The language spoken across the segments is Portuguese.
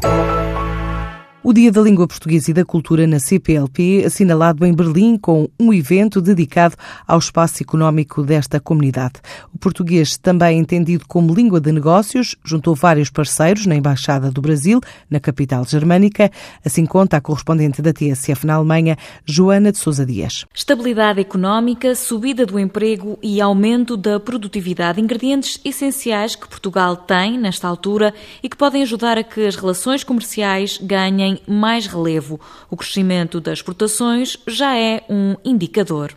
Tchau. O Dia da Língua Portuguesa e da Cultura na CPLP, assinalado em Berlim com um evento dedicado ao espaço económico desta comunidade. O português, também entendido como língua de negócios, juntou vários parceiros na Embaixada do Brasil, na capital germânica, assim conta a correspondente da TSF na Alemanha, Joana de Sousa Dias. Estabilidade económica, subida do emprego e aumento da produtividade, ingredientes essenciais que Portugal tem nesta altura e que podem ajudar a que as relações comerciais ganhem mais relevo. O crescimento das exportações já é um indicador.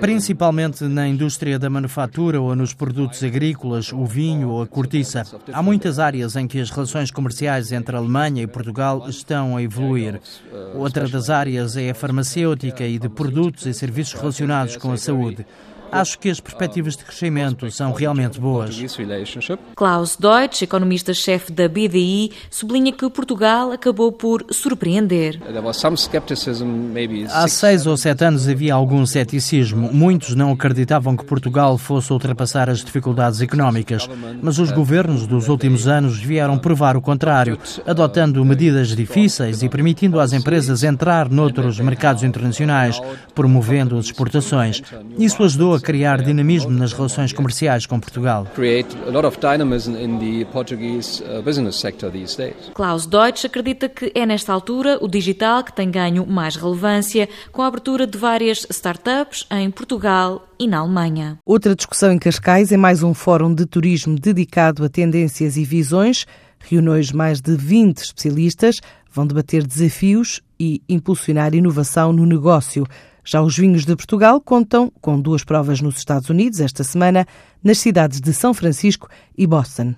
Principalmente na indústria da manufatura ou nos produtos agrícolas, o vinho ou a cortiça. Há muitas áreas em que as relações comerciais entre a Alemanha e Portugal estão a evoluir. Outra das áreas é a farmacêutica e de produtos e serviços relacionados com a saúde. Acho que as perspectivas de crescimento são realmente boas. Klaus Deutsch, economista-chefe da BDI, sublinha que Portugal acabou por surpreender. Há seis ou sete anos havia algum ceticismo. Muitos não acreditavam que Portugal fosse ultrapassar as dificuldades económicas. Mas os governos dos últimos anos vieram provar o contrário, adotando medidas difíceis e permitindo às empresas entrar noutros mercados internacionais, promovendo as exportações. Isso ajudou a criar dinamismo nas relações comerciais com Portugal. Uh, Klaus Deutsch acredita que é nesta altura o digital que tem ganho mais relevância com a abertura de várias startups em Portugal e na Alemanha. Outra discussão em Cascais é mais um fórum de turismo dedicado a tendências e visões. Reuniões mais de 20 especialistas vão debater desafios e impulsionar inovação no negócio. Já os vinhos de Portugal contam com duas provas nos Estados Unidos esta semana, nas cidades de São Francisco e Boston.